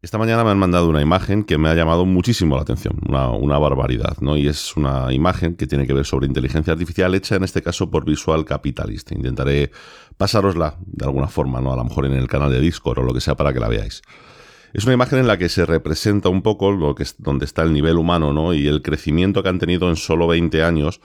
Esta mañana me han mandado una imagen que me ha llamado muchísimo la atención, una, barbaridad, ¿no? Y es una imagen que tiene que ver sobre inteligencia artificial hecha en este caso por Visual Capitalist. Intentaré pasárosla de alguna forma, ¿no? A lo mejor en el canal de Discord o lo que sea para que la veáis. Es una imagen en la que se representa un poco lo que es, donde está el nivel humano, ¿no? Y el crecimiento que han tenido en solo 20 años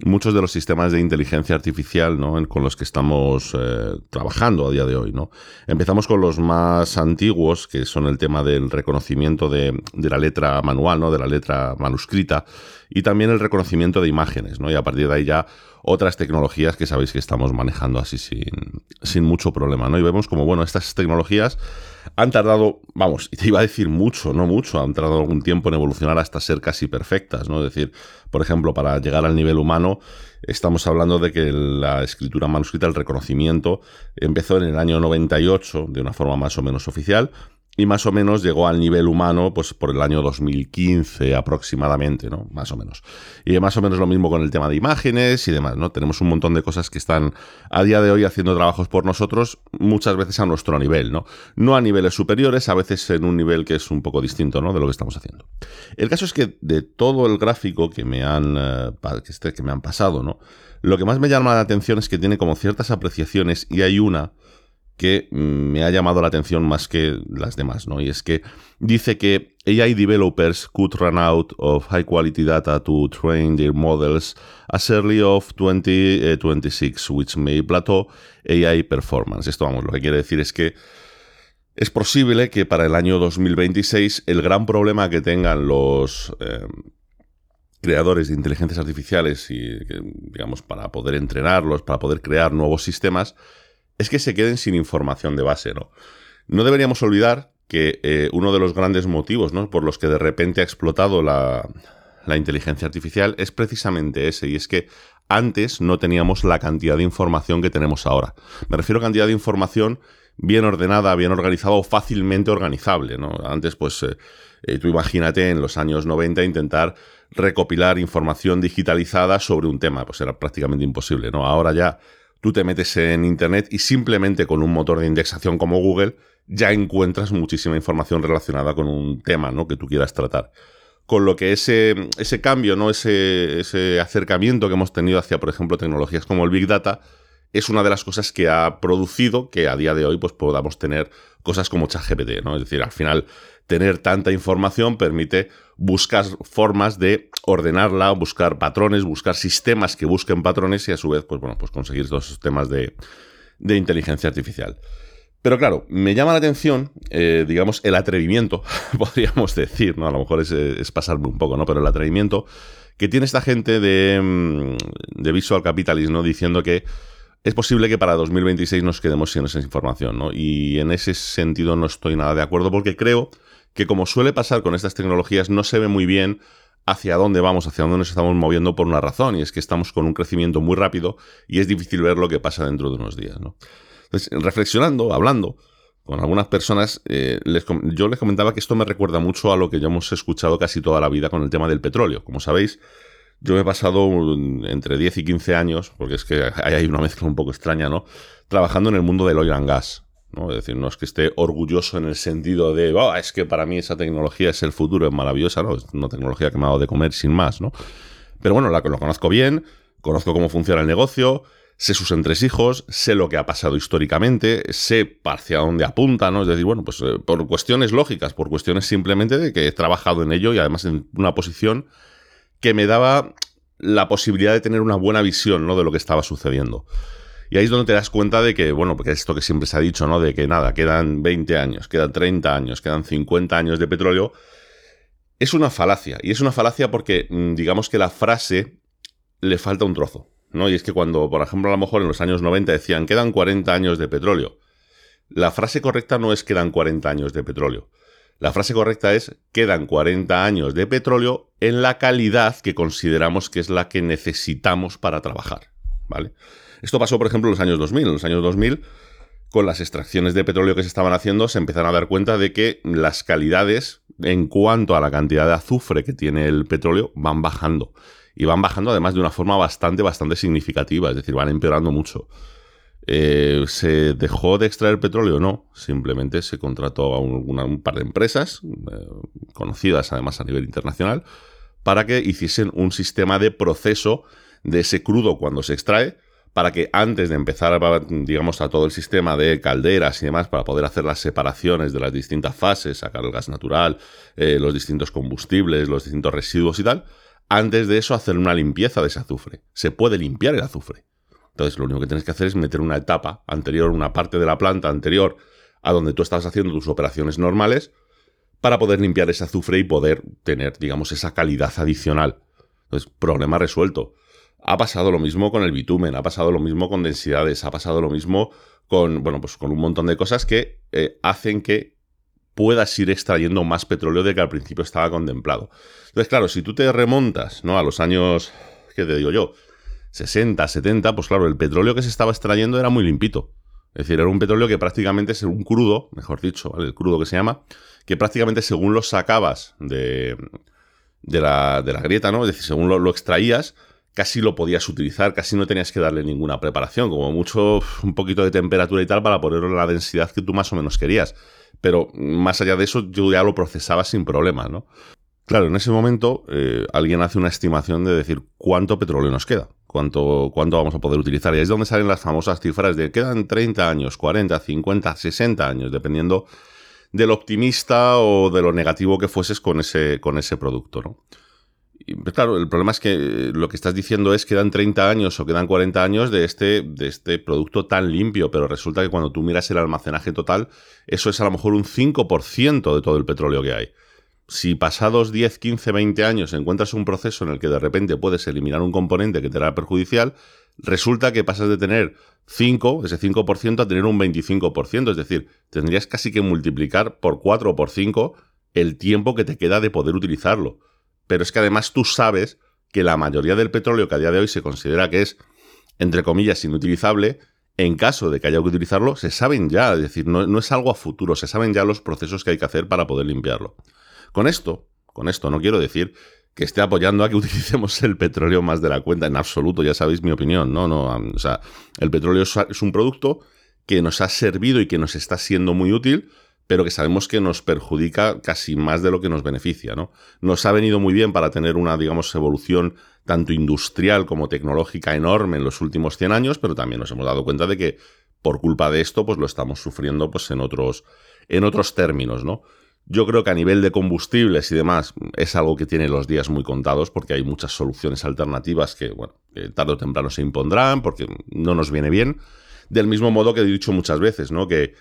muchos de los sistemas de inteligencia artificial ¿no? con los que estamos eh, trabajando a día de hoy. ¿no? Empezamos con los más antiguos, que son el tema del reconocimiento de, de, la letra manual, ¿no? de la letra manuscrita, y también el reconocimiento de imágenes. ¿no? Y a partir de ahí ya otras tecnologías que sabéis que estamos manejando así sin, sin mucho problema. ¿no? Y vemos como, bueno, estas tecnologías han tardado, vamos, y te iba a decir mucho, no mucho, han tardado algún tiempo en evolucionar hasta ser casi perfectas, ¿no? Es decir, por ejemplo, para llegar al nivel humano, estamos hablando de que la escritura manuscrita, el reconocimiento, empezó en el año 98 de una forma más o menos oficial y más o menos llegó al nivel humano pues por el año 2015 aproximadamente, ¿no? Más o menos. Y más o menos lo mismo con el tema de imágenes y demás, ¿no? Tenemos un montón de cosas que están a día de hoy haciendo trabajos por nosotros, muchas veces a nuestro nivel, ¿no? No a niveles superiores, a veces en un nivel que es un poco distinto, ¿no? De lo que estamos haciendo. El caso es que de todo el gráfico que me han, eh, este, que me han pasado, ¿no? Lo que más me llama la atención es que tiene como ciertas apreciaciones y hay una que me ha llamado la atención más que las demás, ¿no? Y es que dice que AI developers could run out of high quality data to train their models as early of 2026, which may plateau AI performance. Esto, vamos, lo que quiere decir es que es posible que para el año 2026 el gran problema que tengan los eh, creadores de inteligencias artificiales y, digamos, para poder entrenarlos, para poder crear nuevos sistemas, es que se queden sin información de base, ¿no? No deberíamos olvidar que eh, uno de los grandes motivos ¿no? por los que de repente ha explotado la, la inteligencia artificial es precisamente ese, y es que antes no teníamos la cantidad de información que tenemos ahora. Me refiero a cantidad de información bien ordenada, bien organizada o fácilmente organizable. ¿no? Antes, pues, eh, eh, tú imagínate en los años 90 intentar recopilar información digitalizada sobre un tema, pues era prácticamente imposible. ¿no? Ahora ya tú te metes en Internet y simplemente con un motor de indexación como Google ya encuentras muchísima información relacionada con un tema ¿no? que tú quieras tratar. Con lo que ese, ese cambio, ¿no? ese, ese acercamiento que hemos tenido hacia, por ejemplo, tecnologías como el Big Data, es una de las cosas que ha producido que a día de hoy pues, podamos tener cosas como ChatGPT, ¿no? Es decir, al final tener tanta información permite buscar formas de ordenarla, buscar patrones, buscar sistemas que busquen patrones y a su vez, pues bueno, pues conseguir estos sistemas de, inteligencia artificial. Pero claro, me llama la atención, eh, digamos, el atrevimiento, podríamos decir, ¿no? A lo mejor es, pasarme un poco, ¿no? Pero el atrevimiento que tiene esta gente de, mm, de Visual Capitalist, ¿no? Diciendo que es posible que para 2026 nos quedemos sin esa información, ¿no? Y en ese sentido no estoy nada de acuerdo porque creo que como suele pasar con estas tecnologías, no se ve muy bien hacia dónde vamos, hacia dónde nos estamos moviendo por una razón, y es que estamos con un crecimiento muy rápido y es difícil ver lo que pasa dentro de unos días. ¿no? Entonces, reflexionando, hablando con algunas personas, eh, yo les comentaba que esto me recuerda mucho a lo que ya hemos escuchado casi toda la vida con el tema del petróleo. Como sabéis, yo me he pasado entre 10 y 15 años, porque es que hay una mezcla un poco extraña, ¿no? Trabajando en el mundo del oil and gas. Es decir, no es que esté orgulloso en el sentido de, oh, es que para mí esa tecnología es el futuro, es maravillosa, ¿no? Es una tecnología que me ha dado de comer sin más, ¿no? Pero bueno, la, lo conozco bien, conozco cómo funciona el negocio, sé sus entresijos, sé lo que ha pasado históricamente, sé hacia dónde apunta, ¿no? Es decir, bueno, pues eh, por cuestiones lógicas, por cuestiones simplemente de que he trabajado en ello y además en una posición que me daba la posibilidad de tener una buena visión, ¿no? De lo que estaba sucediendo. Y ahí es donde te das cuenta de que, bueno, porque esto que siempre se ha dicho, ¿no? De que nada, quedan 20 años, quedan 30 años, quedan 50 años de petróleo. Es una falacia. Y es una falacia porque, mm, digamos que la frase le falta un trozo, ¿no? Y es que cuando, por ejemplo, a lo mejor en los años 90 decían, quedan 40 años de petróleo. La frase correcta no es quedan 40 años de petróleo. La frase correcta es quedan 40 años de petróleo en la calidad que consideramos que es la que necesitamos para trabajar, ¿vale? Esto pasó, por ejemplo, en los años 2000. En los años 2000, con las extracciones de petróleo que se estaban haciendo, se empezaron a dar cuenta de que las calidades en cuanto a la cantidad de azufre que tiene el petróleo van bajando. Y van bajando además de una forma bastante, bastante significativa, es decir, van empeorando mucho. Eh, ¿Se dejó de extraer petróleo? No, simplemente se contrató a un, par de empresas, eh, conocidas además a nivel internacional, para que hiciesen un sistema de proceso de ese crudo cuando se extrae, para que antes de empezar, digamos, a todo el sistema de calderas y demás, para poder hacer las separaciones de las distintas fases, sacar el gas natural, eh, los distintos combustibles, los distintos residuos y tal, antes de eso hacer una limpieza de ese azufre. Se puede limpiar el azufre. Entonces, lo único que tienes que hacer es meter una etapa anterior, una parte de la planta anterior a donde tú estás haciendo tus operaciones normales para poder limpiar ese azufre y poder tener, digamos, esa calidad adicional. Entonces, problema resuelto. Ha pasado lo mismo con el bitumen, ha pasado lo mismo con densidades, ha pasado lo mismo con, bueno, pues con un montón de cosas que eh, hacen que puedas ir extrayendo más petróleo de que al principio estaba contemplado. Entonces, claro, si tú te remontas, ¿no? A los años, ¿qué te digo yo? 60, 70, pues claro, el petróleo que se estaba extrayendo era muy limpito. Es decir, era un petróleo que prácticamente es un crudo, mejor dicho, el crudo que se llama, que prácticamente según lo sacabas de, de, la, de la grieta, ¿no? Es decir, según lo, extraías, casi lo podías utilizar, casi no tenías que darle ninguna preparación, como mucho un poquito de temperatura y tal para ponerlo en la densidad que tú más o menos querías. Pero más allá de eso, yo ya lo procesaba sin problema, ¿no? Claro, en ese momento eh, alguien hace una estimación de decir cuánto petróleo nos queda cuánto, cuánto vamos a poder utilizar. Y es donde salen las famosas cifras de quedan 30 años, 40, 50, 60 años, dependiendo del optimista o de lo negativo que fueses con ese, con ese producto, ¿no? Y, pues, claro, el problema es que lo que estás diciendo es que quedan 30 años o quedan 40 años de este, de este producto tan limpio, pero resulta que cuando tú miras el almacenaje total, eso es a lo mejor un 5% de todo el petróleo que hay si pasados 10, 15, 20 años encuentras un proceso en el que de repente puedes eliminar un componente que te era perjudicial, resulta que pasas de tener 5, ese 5%, a tener un 25%. Es decir, tendrías casi que multiplicar por 4 o por 5 el tiempo que te queda de poder utilizarlo. Pero es que además tú sabes que la mayoría del petróleo que a día de hoy se considera que es, entre comillas, inutilizable, en caso de que haya que utilizarlo, se saben ya, es decir, no, no es algo a futuro, se saben ya los procesos que hay que hacer para poder limpiarlo. Con esto, con esto no quiero decir que esté apoyando a que utilicemos el petróleo más de la cuenta en absoluto, ya sabéis mi opinión, no, no, o sea, el petróleo es un producto que nos ha servido y que nos está siendo muy útil, pero que sabemos que nos perjudica casi más de lo que nos beneficia, ¿no? Nos ha venido muy bien para tener una, digamos, evolución tanto industrial como tecnológica enorme en los últimos 100 años, pero también nos hemos dado cuenta de que por culpa de esto, pues lo estamos sufriendo pues en otros, en otros términos, ¿no? Yo creo que a nivel de combustibles y demás es algo que tiene los días muy contados porque hay muchas soluciones alternativas que, bueno, tarde o temprano se impondrán porque no nos viene bien. Del mismo modo que he dicho muchas veces, ¿no? Que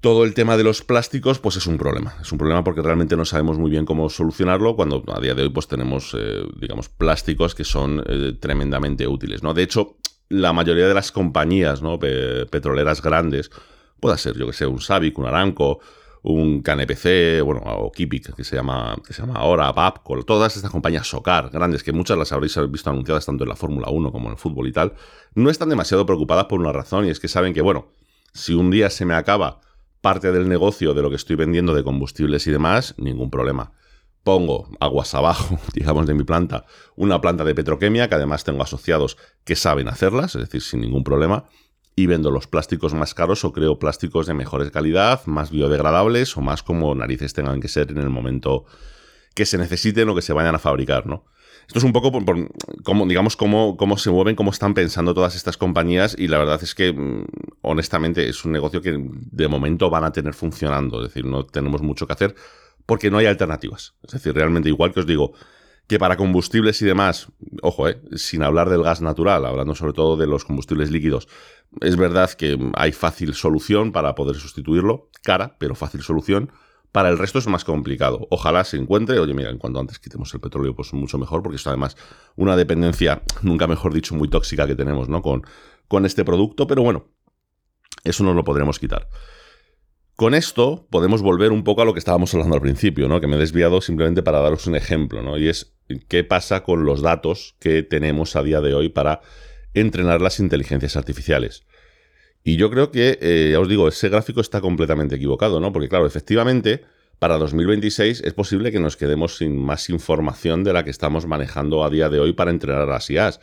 todo el tema de los plásticos, pues es un problema. Es un problema porque realmente no sabemos muy bien cómo solucionarlo cuando a día de hoy pues tenemos, eh, digamos, plásticos que son eh, tremendamente útiles, ¿no? De hecho, la mayoría de las compañías, ¿no? petroleras grandes, pueda ser, yo que sé, un Savic, un Aramco, un KNPC, bueno, o Kipik, que se llama, que se llama ahora, Babco, todas estas compañías SOCAR grandes, que muchas las habréis visto anunciadas tanto en la Fórmula 1 como en el fútbol y tal, no están demasiado preocupadas por una razón, y es que saben que, bueno, si un día se me acaba parte del negocio de lo que estoy vendiendo de combustibles y demás, ningún problema. Pongo aguas abajo, digamos, de mi planta, una planta de petroquemia, que además tengo asociados que saben hacerlas, es decir, sin ningún problema, y vendo los plásticos más caros o creo plásticos de mejores calidad, más biodegradables o más como narices tengan que ser en el momento que se necesiten o que se vayan a fabricar, ¿no? Esto es un poco por, digamos, cómo, cómo se mueven, cómo están pensando todas estas compañías y la verdad es que, mm, honestamente, es un negocio que de momento van a tener funcionando, es decir, no tenemos mucho que hacer porque no hay alternativas. Es decir, realmente igual que os digo, que para combustibles y demás, ojo, eh, sin hablar del gas natural, hablando sobre todo de los combustibles líquidos, es verdad que hay fácil solución para poder sustituirlo, cara, pero fácil solución. Para el resto es más complicado. Ojalá se encuentre, oye, mira, en cuanto antes quitemos el petróleo, pues mucho mejor, porque es además una dependencia, nunca mejor dicho, muy tóxica que tenemos, ¿no? Con, con este producto, pero bueno, eso no lo podremos quitar. Con esto podemos volver un poco a lo que estábamos hablando al principio, ¿no? Que me he desviado simplemente para daros un ejemplo, ¿no? Y es qué pasa con los datos que tenemos a día de hoy para entrenar las inteligencias artificiales. Y yo creo que, eh, ya os digo, ese gráfico está completamente equivocado, ¿no? Porque claro, efectivamente, para 2026 es posible que nos quedemos sin más información de la que estamos manejando a día de hoy para entrenar las IAs.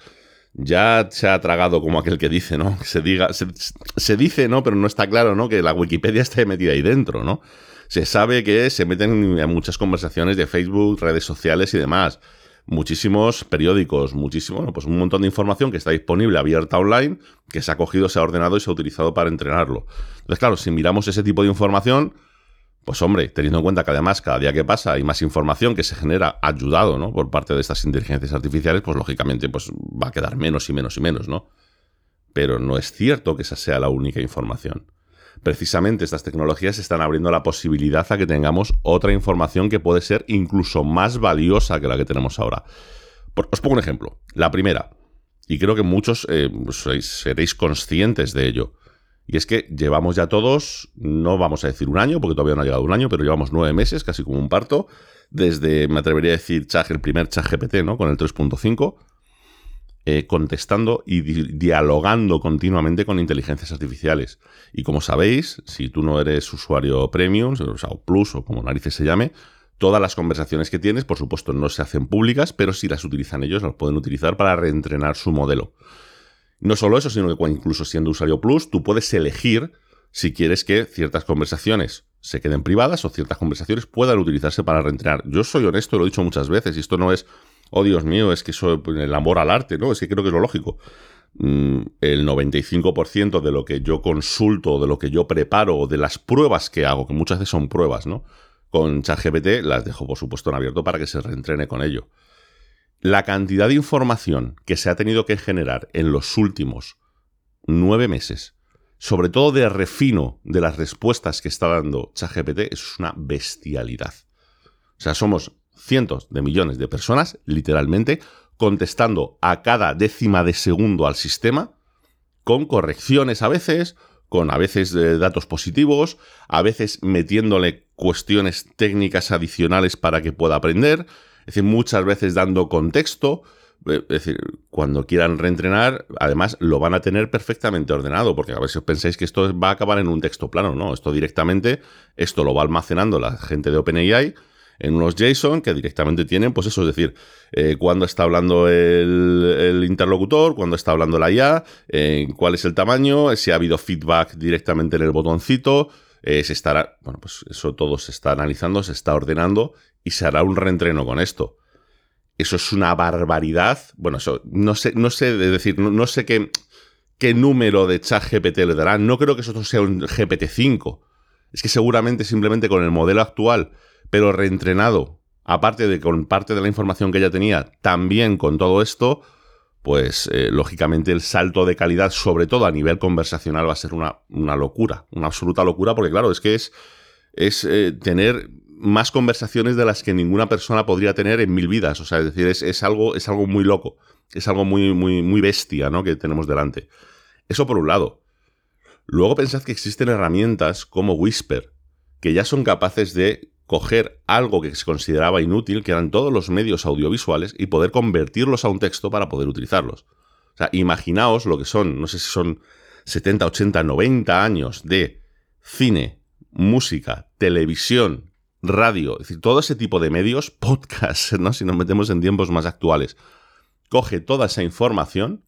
ya se ha tragado como aquel que dice, ¿no? Se diga, se, dice, ¿no? Pero no está claro, ¿no? Que la Wikipedia esté metida ahí dentro, ¿no? Se sabe que se meten en muchas conversaciones de Facebook, redes sociales y demás. Muchísimos periódicos, muchísimo, bueno, pues un montón de información que está disponible, abierta online, que se ha cogido, se ha ordenado y se ha utilizado para entrenarlo. Entonces, claro, si miramos ese tipo de información, pues hombre, teniendo en cuenta que además cada día que pasa hay más información que se genera ayudado, ¿no? Por parte de estas inteligencias artificiales, pues lógicamente pues va a quedar menos y menos y menos, ¿no? Pero no es cierto que esa sea la única información. Precisamente estas tecnologías están abriendo la posibilidad a que tengamos otra información que puede ser incluso más valiosa que la que tenemos ahora. os pongo un ejemplo. La primera, y creo que muchos eh, seréis conscientes de ello. Y es que llevamos ya todos, no vamos a decir un año, porque todavía no ha llegado un año, pero llevamos nueve meses, casi como un parto, desde, me atrevería a decir, el primer chat GPT, ¿no? Con el 3.5, eh, contestando y dialogando continuamente con inteligencias artificiales. Y como sabéis, si tú no eres usuario premium, o sea, o plus, o como narices se llame, todas las conversaciones que tienes, por supuesto, no se hacen públicas, pero si las utilizan ellos, las pueden utilizar para reentrenar su modelo. No solo eso, sino que incluso siendo usuario Plus, tú puedes elegir si quieres que ciertas conversaciones se queden privadas o ciertas conversaciones puedan utilizarse para reentrenar. Yo soy honesto, lo he dicho muchas veces, y esto no es, oh Dios mío, es que eso el amor al arte, ¿no? Es que creo que es lo lógico. Mm, el 95% de lo que yo consulto, de lo que yo preparo, de las pruebas que hago, que muchas veces son pruebas, ¿no? Con ChatGPT las dejo, por supuesto, en abierto para que se reentrene con ello la cantidad de información que se ha tenido que generar en los últimos nueve meses, sobre todo de refino de las respuestas que está dando ChatGPT, es una bestialidad. O sea, somos cientos de millones de personas, literalmente, contestando a cada décima de segundo al sistema, con correcciones a veces, con a veces eh, datos positivos, a veces metiéndole cuestiones técnicas adicionales para que pueda aprender, es decir, muchas veces dando contexto. Eh, es decir, cuando quieran reentrenar, además lo van a tener perfectamente ordenado, porque a ver si os pensáis que esto va a acabar en un texto plano, no, esto directamente, esto lo va almacenando la gente de OpenAI en unos JSON que directamente tienen, pues eso, es decir, eh, cuándo está hablando el, interlocutor, cuándo está hablando la IA, eh, cuál es el tamaño, si ha habido feedback directamente en el botoncito, se estará, bueno, pues eso todo se está analizando, se está ordenando y se hará un reentreno con esto. Eso es una barbaridad. Bueno, eso no sé, no sé decir, no, sé qué, qué número de chat GPT le darán. No creo que eso sea un GPT-5. Es que seguramente simplemente con el modelo actual, pero reentrenado, aparte de con parte de la información que ya tenía, también con todo esto, pues eh, lógicamente el salto de calidad, sobre todo a nivel conversacional, va a ser una, una locura, una absoluta locura, porque claro, es que es, es eh, tener más conversaciones de las que ninguna persona podría tener en mil vidas. O sea, es decir, es, algo, es algo muy loco. Es algo muy, muy, muy bestia, ¿no? Que tenemos delante. Eso por un lado. Luego pensad que existen herramientas como Whisper, que ya son capaces de coger algo que se consideraba inútil, que eran todos los medios audiovisuales, y poder convertirlos a un texto para poder utilizarlos. O sea, imaginaos lo que son, no sé si son 70, 80, 90 años de cine, música, televisión, radio, es decir, todo ese tipo de medios, podcast, ¿no? Si nos metemos en tiempos más actuales, coge toda esa información,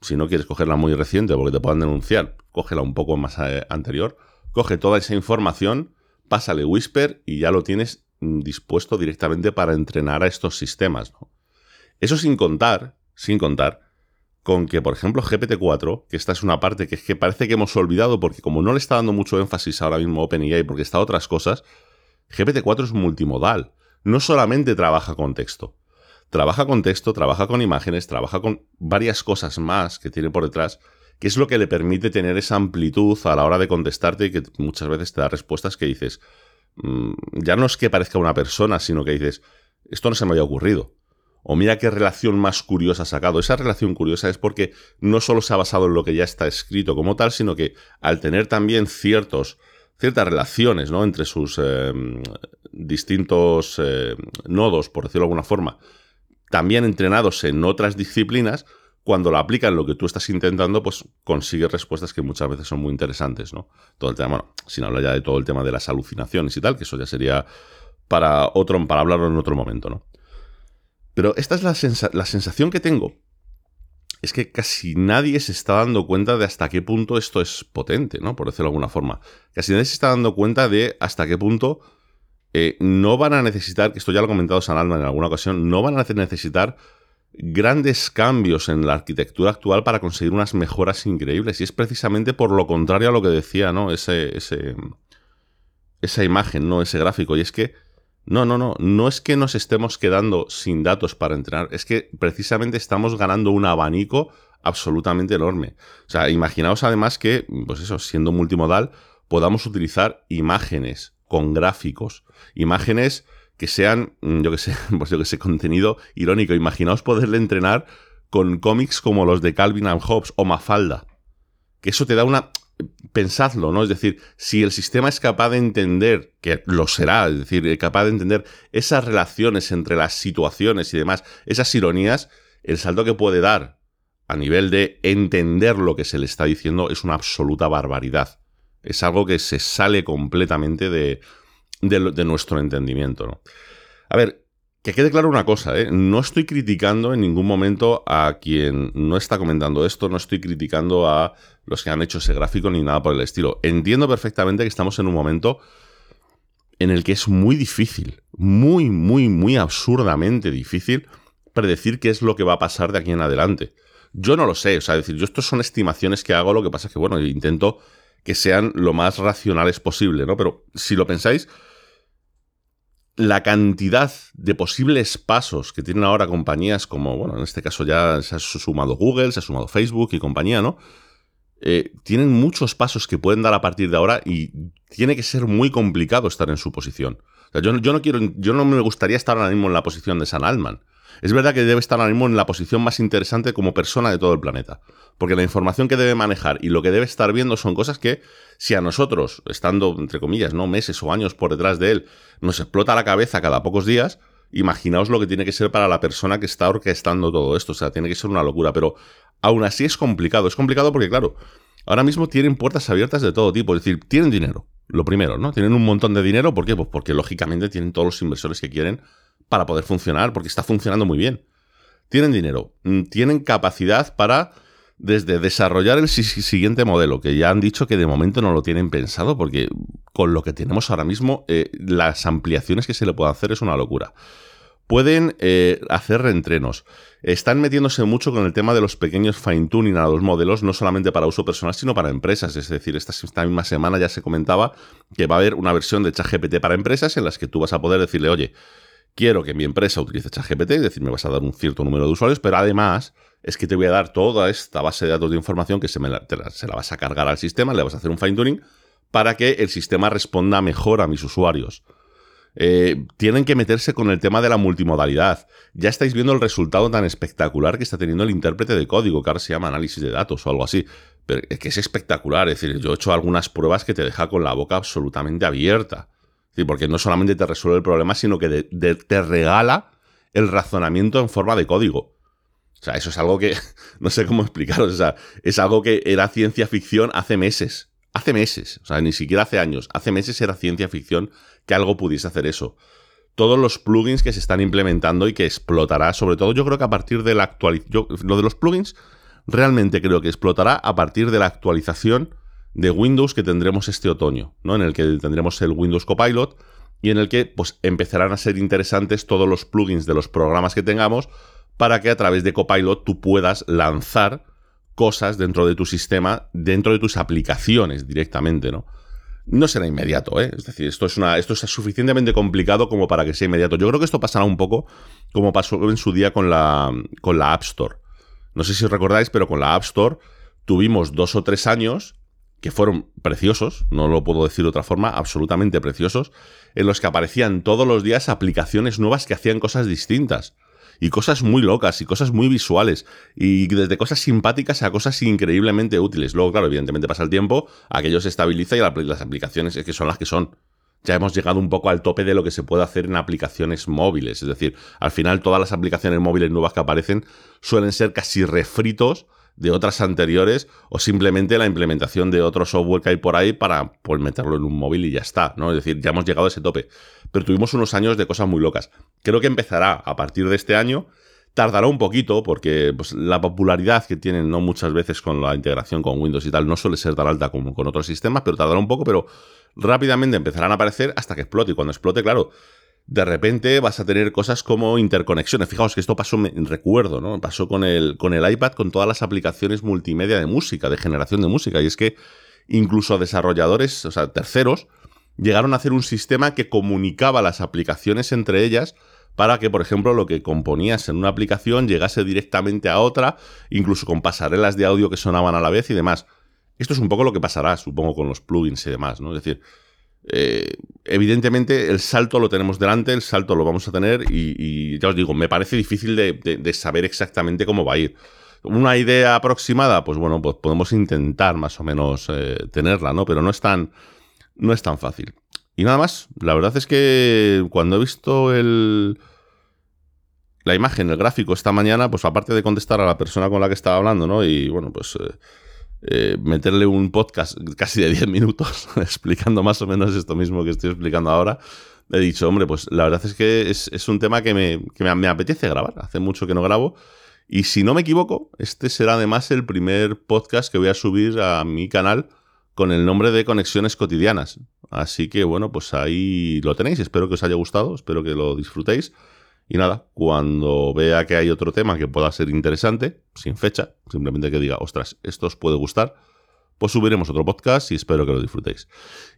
si no quieres cogerla muy reciente porque te puedan denunciar, cógela un poco más eh, anterior, coge toda esa información, pásale Whisper y ya lo tienes mm, dispuesto directamente para entrenar a estos sistemas. Eso sin contar, sin contar, con que, por ejemplo, GPT-4, que esta es una parte que es que parece que hemos olvidado porque como no le está dando mucho énfasis ahora mismo OpenAI porque está otras cosas, GPT-4 es multimodal. No solamente trabaja con texto. Trabaja con texto, trabaja con imágenes, trabaja con varias cosas más que tiene por detrás, que es lo que le permite tener esa amplitud a la hora de contestarte y que muchas veces te da respuestas que dices, mm, ya no es que parezca una persona, sino que dices, esto no se me había ocurrido. O mira qué relación más curiosa ha sacado. Esa relación curiosa es porque no solo se ha basado en lo que ya está escrito como tal, sino que al tener también ciertos ciertas relaciones ¿no? entre sus eh, distintos eh, nodos, por decirlo de alguna forma, también entrenados en otras disciplinas, cuando lo aplican lo que tú estás intentando, pues consigue respuestas que muchas veces son muy interesantes, ¿no? Todo el tema, bueno, sin hablar ya de todo el tema de las alucinaciones y tal, que eso ya sería para otro, para hablarlo en otro momento, ¿no? Pero esta es la, la sensación que tengo es que casi nadie se está dando cuenta de hasta qué punto esto es potente, ¿no? Por decirlo de alguna forma. Casi nadie se está dando cuenta de hasta qué punto eh, no van a necesitar, esto ya lo ha comentado San Alma en alguna ocasión, no van a necesitar grandes cambios en la arquitectura actual para conseguir unas mejoras increíbles. Y es precisamente por lo contrario a lo que decía, ¿no? Ese, ese, esa imagen, ¿no? Ese gráfico. Y es que, no, no, no, no es que nos estemos quedando sin datos para entrenar, es que precisamente estamos ganando un abanico absolutamente enorme. O sea, imaginaos además que, pues eso, siendo multimodal, podamos utilizar imágenes con gráficos, imágenes que sean, mm, yo que sé, pues yo que sé, contenido irónico. Imaginaos poderle entrenar con cómics como los de Calvin and Hobbes o Mafalda. Que eso te da una. Pensadlo, ¿no? Es decir, si el sistema es capaz de entender, que lo será, es decir, capaz de entender esas relaciones entre las situaciones y demás, esas ironías, el salto que puede dar a nivel de entender lo que se le está diciendo es una absoluta barbaridad. Es algo que se sale completamente de, de, nuestro entendimiento. ¿no? A ver, que quede claro una cosa, ¿eh? no estoy criticando en ningún momento a quien no está comentando esto, no estoy criticando a los que han hecho ese gráfico ni nada por el estilo. Entiendo perfectamente que estamos en un momento en el que es muy difícil, muy, muy, muy absurdamente difícil predecir qué es lo que va a pasar de aquí en adelante. Yo no lo sé, o sea, decir, yo esto son estimaciones que hago, lo que pasa es que, bueno, intento que sean lo más racionales posible, ¿no? Pero si lo pensáis, la cantidad de posibles pasos que tienen ahora compañías como, bueno, en este caso ya se ha sumado Google, se ha sumado Facebook y compañía, ¿no? Eh, tienen muchos pasos que pueden dar a partir de ahora y tiene que ser muy complicado estar en su posición. yo, yo, no quiero, yo no me gustaría estar ahora mismo en la posición de San Alman. Es verdad que debe estar ahora mismo en la posición más interesante como persona de todo el planeta. Porque la información que debe manejar y lo que debe estar viendo son cosas que, si a nosotros, estando, entre comillas, ¿no? meses o años por detrás de él, nos explota la cabeza cada pocos días, imaginaos lo que tiene que ser para la persona que está orquestando todo esto. O sea, tiene que ser una locura. Pero aún así es complicado. Es complicado porque, claro, ahora mismo tienen puertas abiertas de todo tipo. Es decir, tienen dinero. Lo primero, ¿no? Tienen un montón de dinero. ¿Por qué? Pues porque lógicamente tienen todos los inversores que quieren para poder funcionar, porque está funcionando muy bien. Tienen dinero, mm, tienen capacidad para desde desarrollar el siguiente modelo, que ya han dicho que de momento no lo tienen pensado, porque con lo que tenemos ahora mismo, eh, las ampliaciones que se le pueden hacer es una locura. Pueden eh, hacer reentrenos. Están metiéndose mucho con el tema de los pequeños fine-tuning a los modelos, no solamente para uso personal, sino para empresas. Es decir, esta, esta, misma semana ya se comentaba que va a haber una versión de ChatGPT para empresas en las que tú vas a poder decirle, oye, quiero que mi empresa utilice ChatGPT, es decir, me vas a dar un cierto número de usuarios, pero además es que te voy a dar toda esta base de datos de información que se, la, se la vas a cargar al sistema, le vas a hacer un fine tuning para que el sistema responda mejor a mis usuarios. Eh, tienen que meterse con el tema de la multimodalidad. Ya estáis viendo el resultado tan espectacular que está teniendo el intérprete de código, que ahora se llama análisis de datos o algo así. Pero es que es espectacular. Es decir, yo he hecho algunas pruebas que te deja con la boca absolutamente abierta porque no solamente te resuelve el problema, sino que te regala el razonamiento en forma de código. O sea, eso es algo que no sé cómo explicaros. O sea, es algo que era ciencia ficción hace meses. Hace meses. O sea, ni siquiera hace años. Hace meses era ciencia ficción que algo pudiese hacer eso. Todos los plugins que se están implementando y que explotará, sobre todo yo creo que a partir de la actualización. Lo de los plugins realmente creo que explotará a partir de la actualización de Windows que tendremos este otoño, ¿no? En el que tendremos el Windows Copilot y en el que pues, empezarán a ser interesantes todos los plugins de los programas que tengamos para que a través de Copilot tú puedas lanzar cosas dentro de tu sistema, dentro de tus aplicaciones directamente, ¿no? No será inmediato, ¿eh? Es decir, esto es, una, esto es suficientemente complicado como para que sea inmediato. Yo creo que esto pasará un poco como pasó en su día con la, con la App Store. No sé si recordáis, pero con la App Store tuvimos dos o tres años que fueron preciosos, no lo puedo decir de otra forma, absolutamente preciosos, en los que aparecían todos los días aplicaciones nuevas que hacían cosas distintas. Y cosas muy locas, y cosas muy visuales, y desde cosas simpáticas a cosas increíblemente útiles. Luego, claro, evidentemente pasa el tiempo, aquello se estabiliza y las aplicaciones es que son las que son. Ya hemos llegado un poco al tope de lo que se puede hacer en aplicaciones móviles. Es decir, al final todas las aplicaciones móviles nuevas que aparecen suelen ser casi refritos de otras anteriores o simplemente la implementación de otro software que hay por ahí para pues, meterlo en un móvil y ya está, ¿no? Es decir, ya hemos llegado a ese tope. Pero tuvimos unos años de cosas muy locas. Creo que empezará a partir de este año. Tardará un poquito porque pues, la popularidad que tienen no muchas veces con la integración con Windows y tal no suele ser tan alta como con otros sistemas, pero tardará un poco, pero rápidamente empezarán a aparecer hasta que explote. Y cuando explote, claro, de repente vas a tener cosas como interconexiones. Fijaos que esto pasó, me recuerdo, ¿no? Pasó con el, con el iPad, con todas las aplicaciones multimedia de música, de generación de música. Y es que incluso desarrolladores, o sea, terceros, llegaron a hacer un sistema que comunicaba las aplicaciones entre ellas para que, por ejemplo, lo que componías en una aplicación llegase directamente a otra, incluso con pasarelas de audio que sonaban a la vez y demás. Esto es un poco lo que pasará, supongo, con los plugins y demás, ¿no? Es decir, eh, evidentemente el salto lo tenemos delante, el salto lo vamos a tener y, ya os digo, me parece difícil de, saber exactamente cómo va a ir. Una idea aproximada, pues bueno, pues podemos intentar más o menos eh, tenerla, ¿no? Pero no es tan, no es tan fácil. Y nada más, la verdad es que cuando he visto el, la imagen, el gráfico esta mañana, pues aparte de contestar a la persona con la que estaba hablando, ¿no? Y bueno, pues eh, eh, meterle un podcast casi de 10 minutos explicando más o menos esto mismo que estoy explicando ahora, he dicho, hombre, pues la verdad es que es, un tema que, me, que me apetece grabar. Hace mucho que no grabo. Y si no me equivoco, este será además el primer podcast que voy a subir a mi canal con el nombre de Conexiones Cotidianas. Así que bueno, pues ahí lo tenéis. Espero que os haya gustado, espero que lo disfrutéis. Y nada, cuando vea que hay otro tema que pueda ser interesante, sin fecha, simplemente que diga, ostras, esto os puede gustar, pues subiremos otro podcast y espero que lo disfrutéis.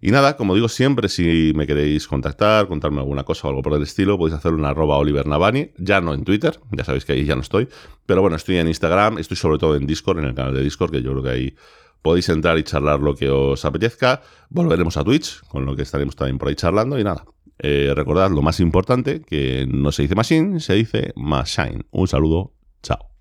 Y nada, como digo siempre, si me queréis contactar, contarme alguna cosa o algo por el estilo, podéis hacerlo en arroba Oliver Navani, ya no en Twitter, ya sabéis que ahí ya no estoy, pero bueno, estoy en Instagram, estoy sobre todo en Discord, en el canal de Discord, que yo creo que ahí podéis entrar y charlar lo que os apetezca. Volveremos a Twitch, con lo que estaremos también por ahí charlando y nada. Eh, recordad lo más importante, que no se dice machine, se dice machine. Un saludo, chao.